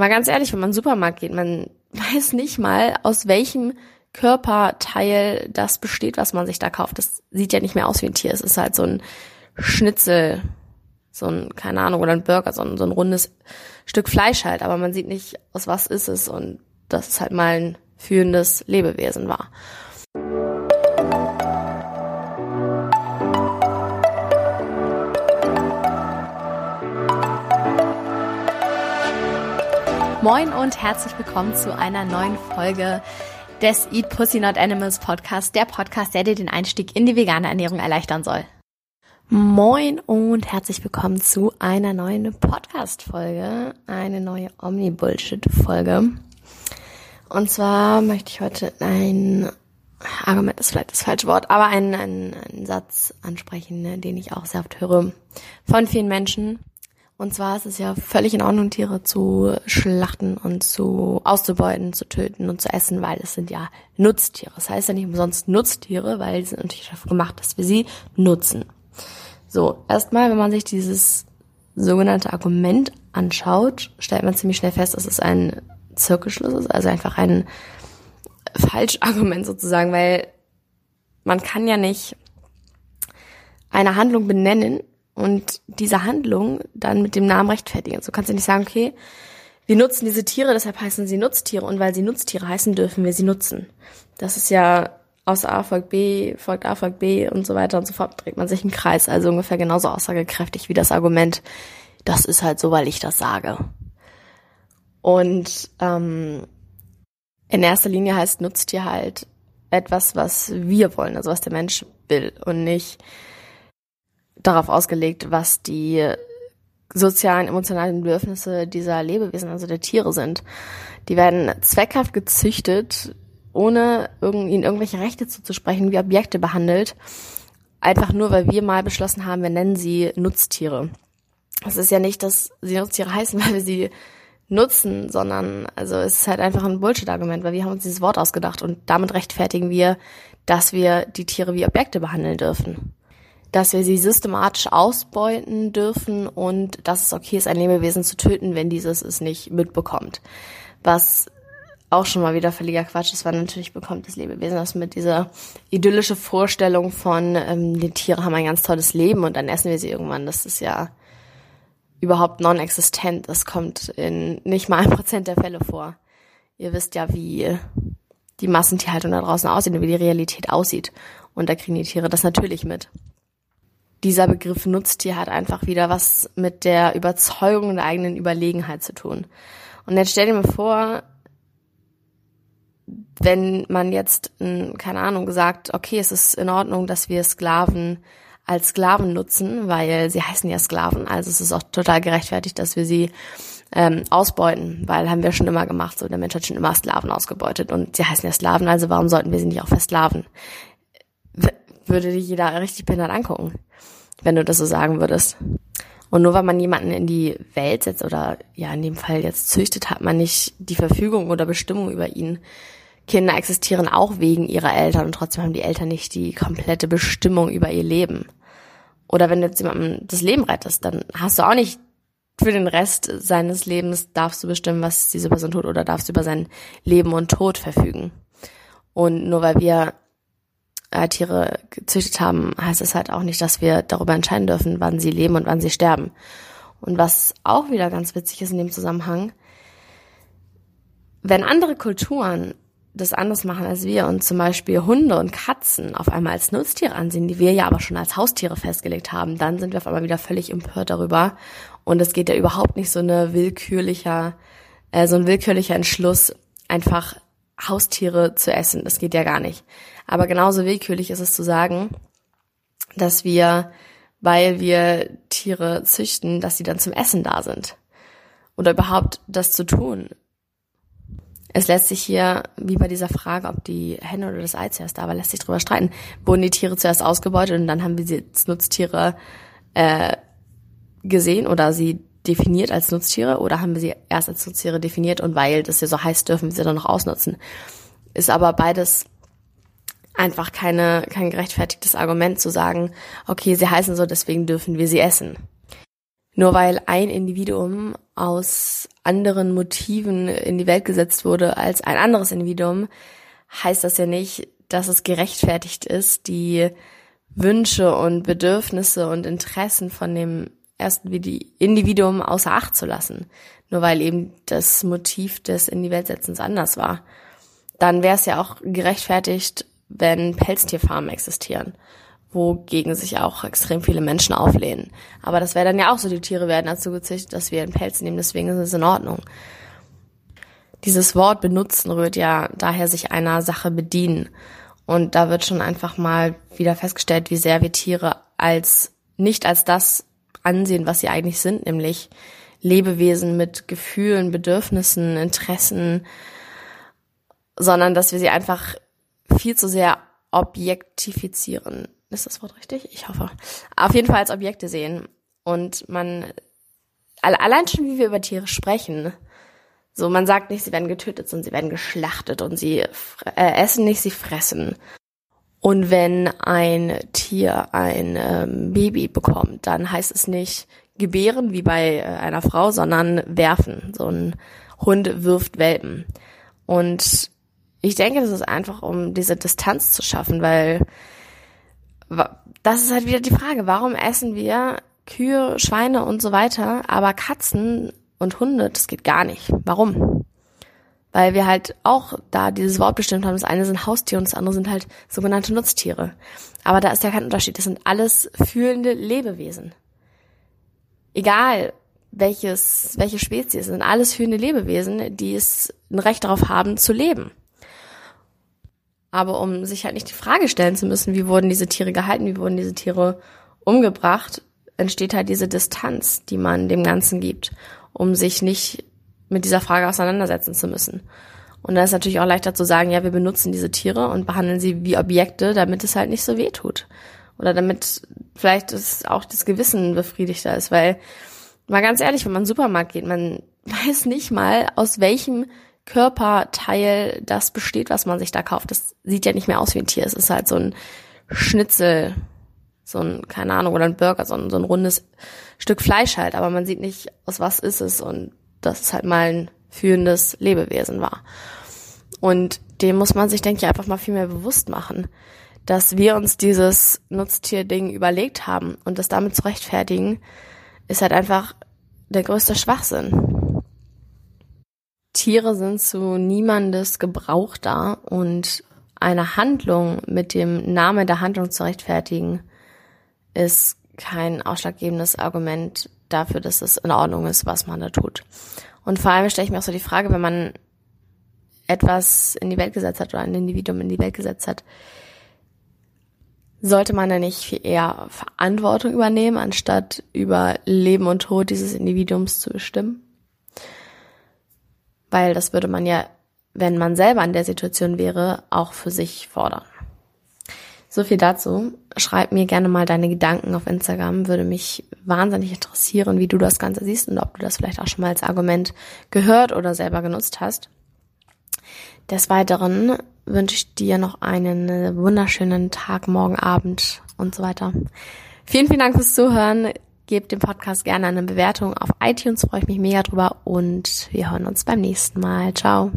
mal ganz ehrlich, wenn man in den Supermarkt geht, man weiß nicht mal, aus welchem Körperteil das besteht, was man sich da kauft. Das sieht ja nicht mehr aus wie ein Tier. Es ist halt so ein Schnitzel, so ein, keine Ahnung, oder ein Burger, so ein, so ein rundes Stück Fleisch halt. Aber man sieht nicht, aus was ist es und dass es halt mal ein fühlendes Lebewesen war. Moin und herzlich willkommen zu einer neuen Folge des Eat Pussy Not Animals Podcast, der Podcast, der dir den Einstieg in die vegane Ernährung erleichtern soll. Moin und herzlich willkommen zu einer neuen Podcast-Folge, eine neue Omni-Bullshit-Folge. Und zwar möchte ich heute ein Argument ist vielleicht das falsche Wort, aber einen, einen, einen Satz ansprechen, den ich auch sehr oft höre von vielen Menschen. Und zwar ist es ja völlig in Ordnung, Tiere zu schlachten und zu auszubeuten, zu töten und zu essen, weil es sind ja Nutztiere. Das heißt ja nicht umsonst Nutztiere, weil sie sind natürlich dafür gemacht, dass wir sie nutzen. So, erstmal, wenn man sich dieses sogenannte Argument anschaut, stellt man ziemlich schnell fest, dass es ein Zirkelschluss ist, also einfach ein Falschargument sozusagen, weil man kann ja nicht eine Handlung benennen, und diese Handlung dann mit dem Namen rechtfertigen. So kannst du nicht sagen, okay, wir nutzen diese Tiere, deshalb heißen sie Nutztiere und weil sie Nutztiere heißen, dürfen wir sie nutzen. Das ist ja aus A folgt B, folgt A folgt B und so weiter und so fort, dreht man sich im Kreis. Also ungefähr genauso aussagekräftig wie das Argument, das ist halt so, weil ich das sage. Und ähm, in erster Linie heißt Nutztier halt etwas, was wir wollen, also was der Mensch will und nicht darauf ausgelegt, was die sozialen, emotionalen Bedürfnisse dieser Lebewesen, also der Tiere sind. Die werden zweckhaft gezüchtet, ohne ihnen irgendwelche Rechte zuzusprechen, wie Objekte behandelt. Einfach nur, weil wir mal beschlossen haben, wir nennen sie Nutztiere. Es ist ja nicht, dass sie Nutztiere heißen, weil wir sie nutzen, sondern also es ist halt einfach ein Bullshit-Argument, weil wir haben uns dieses Wort ausgedacht und damit rechtfertigen wir, dass wir die Tiere wie Objekte behandeln dürfen dass wir sie systematisch ausbeuten dürfen und dass es okay ist, ein Lebewesen zu töten, wenn dieses es nicht mitbekommt. Was auch schon mal wieder völliger Quatsch ist, weil natürlich bekommt das Lebewesen das mit dieser idyllische Vorstellung von, ähm, die Tiere haben ein ganz tolles Leben und dann essen wir sie irgendwann. Das ist ja überhaupt non-existent. Das kommt in nicht mal ein Prozent der Fälle vor. Ihr wisst ja, wie die Massentierhaltung da draußen aussieht und wie die Realität aussieht. Und da kriegen die Tiere das natürlich mit dieser Begriff Nutztier hat einfach wieder was mit der Überzeugung der eigenen Überlegenheit zu tun. Und jetzt stell dir mal vor, wenn man jetzt, keine Ahnung, gesagt, okay, es ist in Ordnung, dass wir Sklaven als Sklaven nutzen, weil sie heißen ja Sklaven, also es ist auch total gerechtfertigt, dass wir sie ähm, ausbeuten, weil haben wir schon immer gemacht, so der Mensch hat schon immer Sklaven ausgebeutet und sie heißen ja Sklaven, also warum sollten wir sie nicht auch versklaven? würde dich jeder richtig behindert angucken, wenn du das so sagen würdest. Und nur weil man jemanden in die Welt setzt oder ja in dem Fall jetzt züchtet, hat man nicht die Verfügung oder Bestimmung über ihn. Kinder existieren auch wegen ihrer Eltern und trotzdem haben die Eltern nicht die komplette Bestimmung über ihr Leben. Oder wenn du jetzt jemandem das Leben rettest, dann hast du auch nicht für den Rest seines Lebens darfst du bestimmen, was diese Person tut oder darfst du über sein Leben und Tod verfügen. Und nur weil wir äh, Tiere gezüchtet haben, heißt es halt auch nicht, dass wir darüber entscheiden dürfen, wann sie leben und wann sie sterben. Und was auch wieder ganz witzig ist in dem Zusammenhang, wenn andere Kulturen das anders machen als wir und zum Beispiel Hunde und Katzen auf einmal als Nutztiere ansehen, die wir ja aber schon als Haustiere festgelegt haben, dann sind wir auf einmal wieder völlig empört darüber. Und es geht ja überhaupt nicht so eine willkürlicher, äh, so ein willkürlicher Entschluss, einfach Haustiere zu essen. Das geht ja gar nicht. Aber genauso willkürlich ist es zu sagen, dass wir, weil wir Tiere züchten, dass sie dann zum Essen da sind. Oder überhaupt das zu tun. Es lässt sich hier, wie bei dieser Frage, ob die Henne oder das Ei zuerst da war, lässt sich drüber streiten. Wurden die Tiere zuerst ausgebeutet und dann haben wir sie als Nutztiere äh, gesehen oder sie definiert als Nutztiere oder haben wir sie erst als Nutztiere definiert und weil das ja so heißt, dürfen wir sie dann noch ausnutzen? Ist aber beides einfach keine, kein gerechtfertigtes Argument zu sagen, okay, sie heißen so, deswegen dürfen wir sie essen. Nur weil ein Individuum aus anderen Motiven in die Welt gesetzt wurde als ein anderes Individuum, heißt das ja nicht, dass es gerechtfertigt ist, die Wünsche und Bedürfnisse und Interessen von dem Individuum außer Acht zu lassen, nur weil eben das Motiv des in die Welt anders war. Dann wäre es ja auch gerechtfertigt, wenn Pelztierfarmen existieren, wogegen sich auch extrem viele Menschen auflehnen. Aber das wäre dann ja auch so, die Tiere werden dazu gezüchtet, dass wir einen Pelz nehmen, deswegen ist es in Ordnung. Dieses Wort benutzen rührt ja daher sich einer Sache bedienen. Und da wird schon einfach mal wieder festgestellt, wie sehr wir Tiere als nicht als das ansehen, was sie eigentlich sind, nämlich Lebewesen mit Gefühlen, Bedürfnissen, Interessen, sondern dass wir sie einfach viel zu sehr objektifizieren. Ist das Wort richtig? Ich hoffe. Auf jeden Fall als Objekte sehen. Und man, allein schon wie wir über Tiere sprechen, so, man sagt nicht, sie werden getötet, sondern sie werden geschlachtet und sie äh, essen nicht, sie fressen. Und wenn ein Tier ein ähm, Baby bekommt, dann heißt es nicht gebären wie bei äh, einer Frau, sondern werfen. So ein Hund wirft Welpen. Und ich denke, das ist einfach, um diese Distanz zu schaffen, weil das ist halt wieder die Frage, warum essen wir Kühe, Schweine und so weiter, aber Katzen und Hunde, das geht gar nicht. Warum? Weil wir halt auch da dieses Wort bestimmt haben. Das eine sind Haustiere und das andere sind halt sogenannte Nutztiere. Aber da ist ja kein Unterschied. Das sind alles fühlende Lebewesen. Egal welches, welche Spezies, sind alles fühlende Lebewesen, die es ein Recht darauf haben zu leben. Aber um sich halt nicht die Frage stellen zu müssen, wie wurden diese Tiere gehalten, wie wurden diese Tiere umgebracht, entsteht halt diese Distanz, die man dem Ganzen gibt um sich nicht mit dieser Frage auseinandersetzen zu müssen. Und dann ist natürlich auch leichter zu sagen, ja, wir benutzen diese Tiere und behandeln sie wie Objekte, damit es halt nicht so weh tut. Oder damit vielleicht das auch das Gewissen befriedigter ist, weil, mal ganz ehrlich, wenn man in den Supermarkt geht, man weiß nicht mal, aus welchem Körperteil das besteht, was man sich da kauft. Das sieht ja nicht mehr aus wie ein Tier. Es ist halt so ein Schnitzel so ein, keine Ahnung, oder ein Burger, so ein, so ein rundes Stück Fleisch halt, aber man sieht nicht, aus was ist es und dass es halt mal ein fühlendes Lebewesen war. Und dem muss man sich, denke ich, einfach mal viel mehr bewusst machen, dass wir uns dieses Nutztier-Ding überlegt haben und das damit zu rechtfertigen, ist halt einfach der größte Schwachsinn. Tiere sind zu niemandes Gebrauch da und eine Handlung mit dem Namen der Handlung zu rechtfertigen, ist kein ausschlaggebendes Argument dafür, dass es in Ordnung ist, was man da tut. Und vor allem stelle ich mir auch so die Frage, wenn man etwas in die Welt gesetzt hat oder ein Individuum in die Welt gesetzt hat, sollte man da nicht viel eher Verantwortung übernehmen, anstatt über Leben und Tod dieses Individuums zu bestimmen? Weil das würde man ja, wenn man selber in der Situation wäre, auch für sich fordern. So viel dazu. Schreib mir gerne mal deine Gedanken auf Instagram. Würde mich wahnsinnig interessieren, wie du das Ganze siehst und ob du das vielleicht auch schon mal als Argument gehört oder selber genutzt hast. Des Weiteren wünsche ich dir noch einen wunderschönen Tag, morgen Abend und so weiter. Vielen, vielen Dank fürs Zuhören. Gebt dem Podcast gerne eine Bewertung auf iTunes, freue ich mich mega drüber und wir hören uns beim nächsten Mal. Ciao.